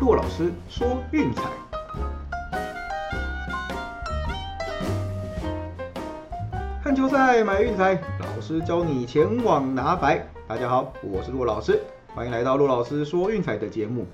骆老师说运彩，看球赛买运彩，老师教你前往拿白。大家好，我是骆老师，欢迎来到骆老师说运彩的节目。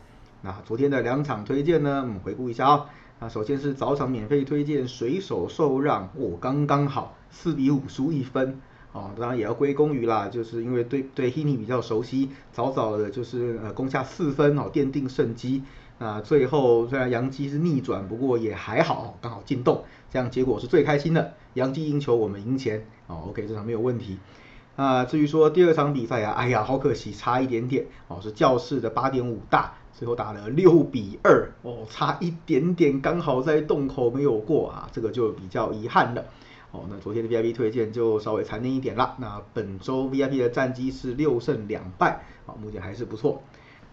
那昨天的两场推荐呢，我们回顾一下啊。那首先是早场免费推荐水手受让，哦，刚刚好，四比五输一分。哦，当然也要归功于啦，就是因为对对 h i n y 比较熟悉，早早的就是呃攻下四分哦，奠定胜机。那最后虽然杨基是逆转，不过也还好，刚好进洞，这样结果是最开心的。杨基赢球，我们赢钱哦，OK，这场没有问题。啊，至于说第二场比赛啊，哎呀，好可惜，差一点点哦，是教室的八点五大，最后打了六比二哦，差一点点，刚好在洞口没有过啊，这个就比较遗憾了。哦，那昨天的 VIP 推荐就稍微残念一点啦。那本周 VIP 的战绩是六胜两败，啊，目前还是不错。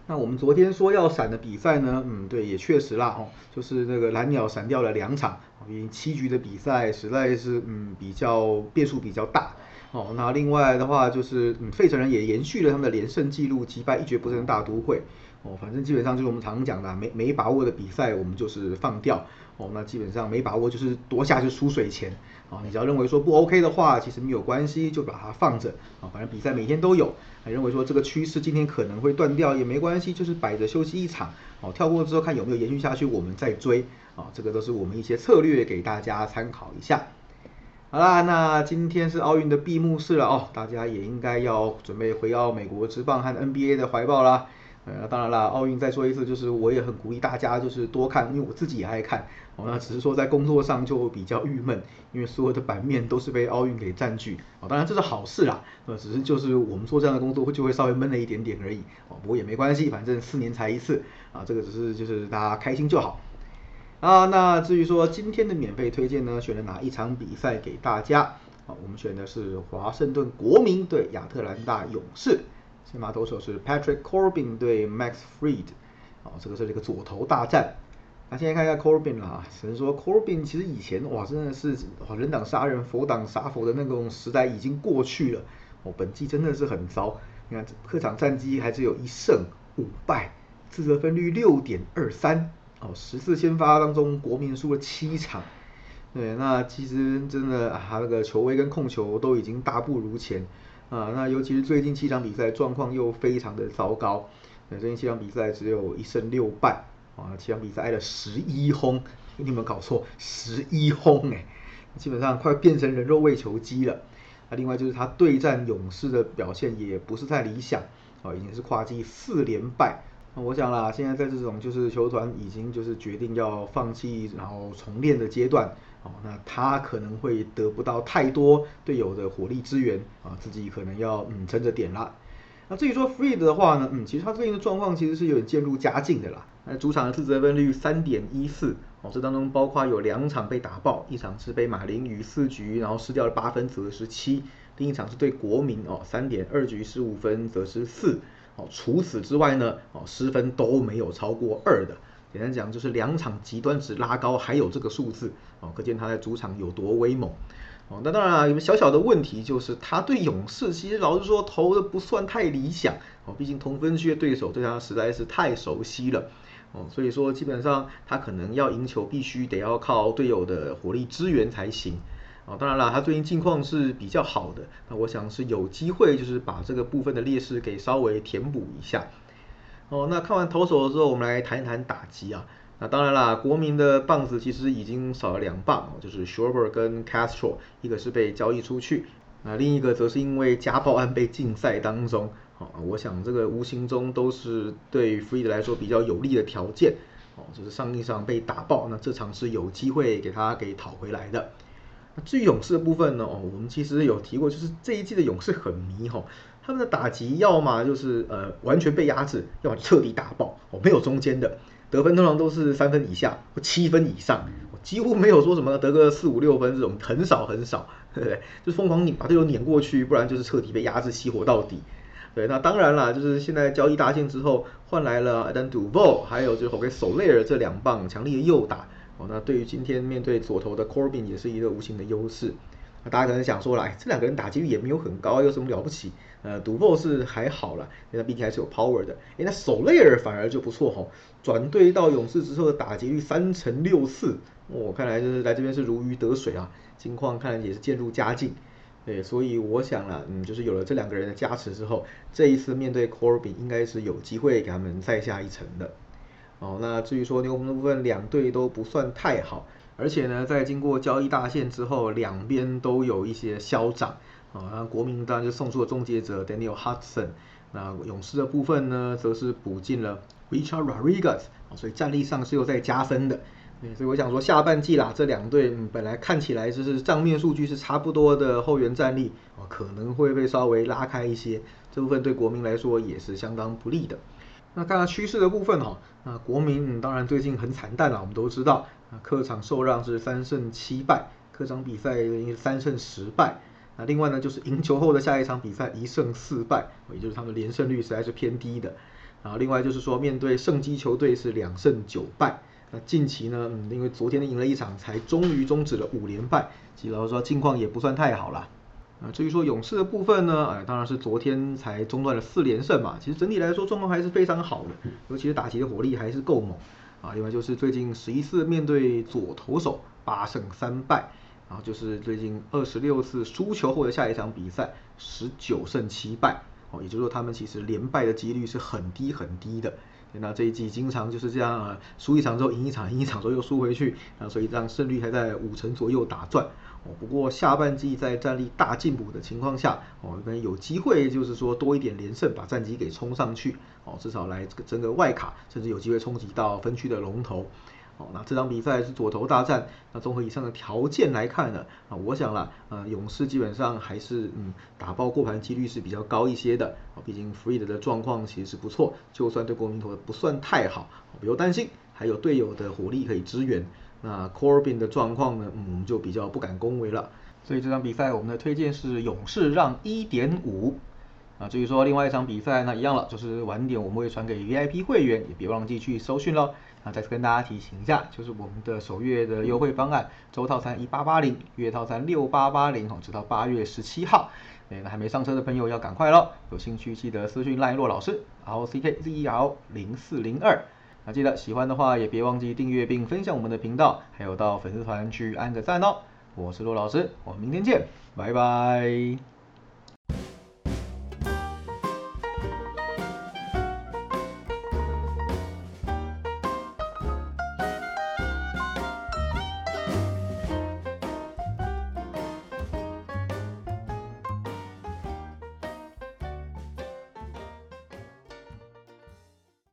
那我们昨天说要闪的比赛呢，嗯，对，也确实啦，哦，就是那个蓝鸟闪掉了两场，因为七局的比赛实在是，嗯，比较变数比较大。哦，那另外的话就是，嗯，费城人也延续了他们的连胜记录，击败一蹶不振大都会。哦，反正基本上就是我们常讲的，没没把握的比赛我们就是放掉。哦，那基本上没把握就是夺下就输水钱。啊，你只要认为说不 OK 的话，其实没有关系，就把它放着。啊，反正比赛每天都有。还认为说这个趋势今天可能会断掉也没关系，就是摆着休息一场。哦，跳过之后看有没有延续下去，我们再追。啊，这个都是我们一些策略给大家参考一下。好啦，那今天是奥运的闭幕式了哦，大家也应该要准备回到美国职棒和 NBA 的怀抱啦。呃，当然啦，奥运再说一次，就是我也很鼓励大家，就是多看，因为我自己也爱看。哦，那只是说在工作上就比较郁闷，因为所有的版面都是被奥运给占据。哦，当然这是好事啦，呃，只是就是我们做这样的工作会就会稍微闷了一点点而已。哦，不过也没关系，反正四年才一次，啊，这个只是就是大家开心就好。啊，那至于说今天的免费推荐呢，选了哪一场比赛给大家？啊，我们选的是华盛顿国民对亚特兰大勇士。先发投手是 Patrick Corbin 对 Max Fried，哦，这个是一个左投大战。那现在看一下 Corbin 啦，只能说 Corbin 其实以前哇真的是哇人挡杀人佛挡杀佛的那种时代已经过去了。哦，本季真的是很糟。你看客场战绩还是有一胜五败，自责分率六点二三。哦，十次先发当中国民输了七场。对，那其实真的啊那个球威跟控球都已经大不如前。啊，那尤其是最近七场比赛状况又非常的糟糕，那最近七场比赛只有一胜六败，啊，七场比赛挨了十一轰，你有没有搞错？十一轰哎，基本上快变成人肉喂球机了。那另外就是他对战勇士的表现也不是太理想，啊，已经是跨季四连败。那我想啦，现在在这种就是球团已经就是决定要放弃然后重练的阶段。哦，那他可能会得不到太多队友的火力支援啊，自己可能要嗯撑着点啦。那至于说 Freed 的话呢，嗯，其实他最近的状况其实是有点渐入佳境的啦。那主场的自责分率三点一四，哦，这当中包括有两场被打爆，一场是被马林鱼四局然后失掉了八分则是七，另一场是对国民哦三点二局失五分则是四，哦，除此之外呢，哦失分都没有超过二的。简单讲就是两场极端值拉高，还有这个数字哦，可见他在主场有多威猛哦。那当然啊，有个小小的问题就是他对勇士其实老实说投的不算太理想哦，毕竟同分区的对手对他实在是太熟悉了哦，所以说基本上他可能要赢球必须得要靠队友的火力支援才行哦。当然了，他最近近况是比较好的，那我想是有机会就是把这个部分的劣势给稍微填补一下。哦，那看完投手之后，我们来谈一谈打击啊。那当然啦，国民的棒子其实已经少了两棒，就是 s h o r b e r 跟 Castro，一个是被交易出去，那另一个则是因为家暴案被禁赛当中。哦，我想这个无形中都是对 Freed 来说比较有利的条件。哦，就是上一场被打爆，那这场是有机会给他给讨回来的。那至于勇士的部分呢？哦，我们其实有提过，就是这一季的勇士很迷哈。他们的打击要么就是呃完全被压制，要么彻底打爆哦，没有中间的得分通常都是三分以下或七分以上，几乎没有说什么得个四五六分这种很少很少，对不对？就疯狂你把队友碾过去，不然就是彻底被压制熄火到底。对，那当然了，就是现在交易大线之后换来了 Adam Duvall，还有就是 Jorge Soler 这两棒强力的右打哦，那对于今天面对左投的 Corbin 也是一个无形的优势。那大家可能想说了，这两个人打击率也没有很高，有什么了不起？呃，赌博是还好了，因为他毕竟还是有 power 的。哎，那守雷尔反而就不错哈，转队到勇士之后的打击率三成六四，我看来就是来这边是如鱼得水啊，情况看来也是渐入佳境。对，所以我想了，嗯，就是有了这两个人的加持之后，这一次面对 Corbin 应该是有机会给他们再下一层的。哦，那至于说牛棚的部分，两队都不算太好，而且呢，在经过交易大限之后，两边都有一些消长。啊，那国民当然就送出了终结者 Daniel Hudson，那勇士的部分呢，则是补进了 Richard Rodriguez，所以战力上是有在加分的。所以我想说，下半季啦，这两队本来看起来就是账面数据是差不多的后援战力，哦，可能会被稍微拉开一些，这部分对国民来说也是相当不利的。那看看趋势的部分哈，那国民当然最近很惨淡了，我们都知道，啊，客场受让是三胜七败，客场比赛三胜十败。那另外呢，就是赢球后的下一场比赛一胜四败，也就是他们连胜率实在是偏低的。然后另外就是说，面对胜基球队是两胜九败。那近期呢，嗯，因为昨天赢了一场，才终于终止了五连败。其实老实说，近况也不算太好啦。啊，至于说勇士的部分呢，哎，当然是昨天才中断了四连胜嘛。其实整体来说状况还是非常好的，尤其是打击的火力还是够猛。啊，另外就是最近十一次面对左投手八胜三败。然后就是最近二十六次输球后的下一场比赛，十九胜七败，哦，也就是说他们其实连败的几率是很低很低的。那这一季经常就是这样啊，输一场之后赢一场，赢一场之后又输回去，啊，所以这样胜率还在五成左右打转。哦，不过下半季在战力大进步的情况下，哦，可能有机会就是说多一点连胜，把战绩给冲上去，哦，至少来这个争个外卡，甚至有机会冲击到分区的龙头。哦，那这场比赛是左投大战，那综合以上的条件来看呢，啊，我想了，呃，勇士基本上还是嗯打爆过盘几率是比较高一些的，啊，毕竟 Freed 的状况其实是不错，就算对国民投的不算太好，不用担心，还有队友的火力可以支援。那 Corbin 的状况呢，嗯，就比较不敢恭维了。所以这场比赛我们的推荐是勇士让一点五。啊，至于说另外一场比赛，那一样了，就是晚点我们会传给 VIP 会员，也别忘记去搜讯喽。啊，再次跟大家提醒一下，就是我们的首月的优惠方案，周套餐一八八零，月套餐六八八零，哦，直到八月十七号。哎，那还没上车的朋友要赶快喽，有兴趣记得私讯赖洛老师，R C K Z E R 零四零二。那记得喜欢的话，也别忘记订阅并分享我们的频道，还有到粉丝团去按个赞哦。我是陆老师，我们明天见，拜拜。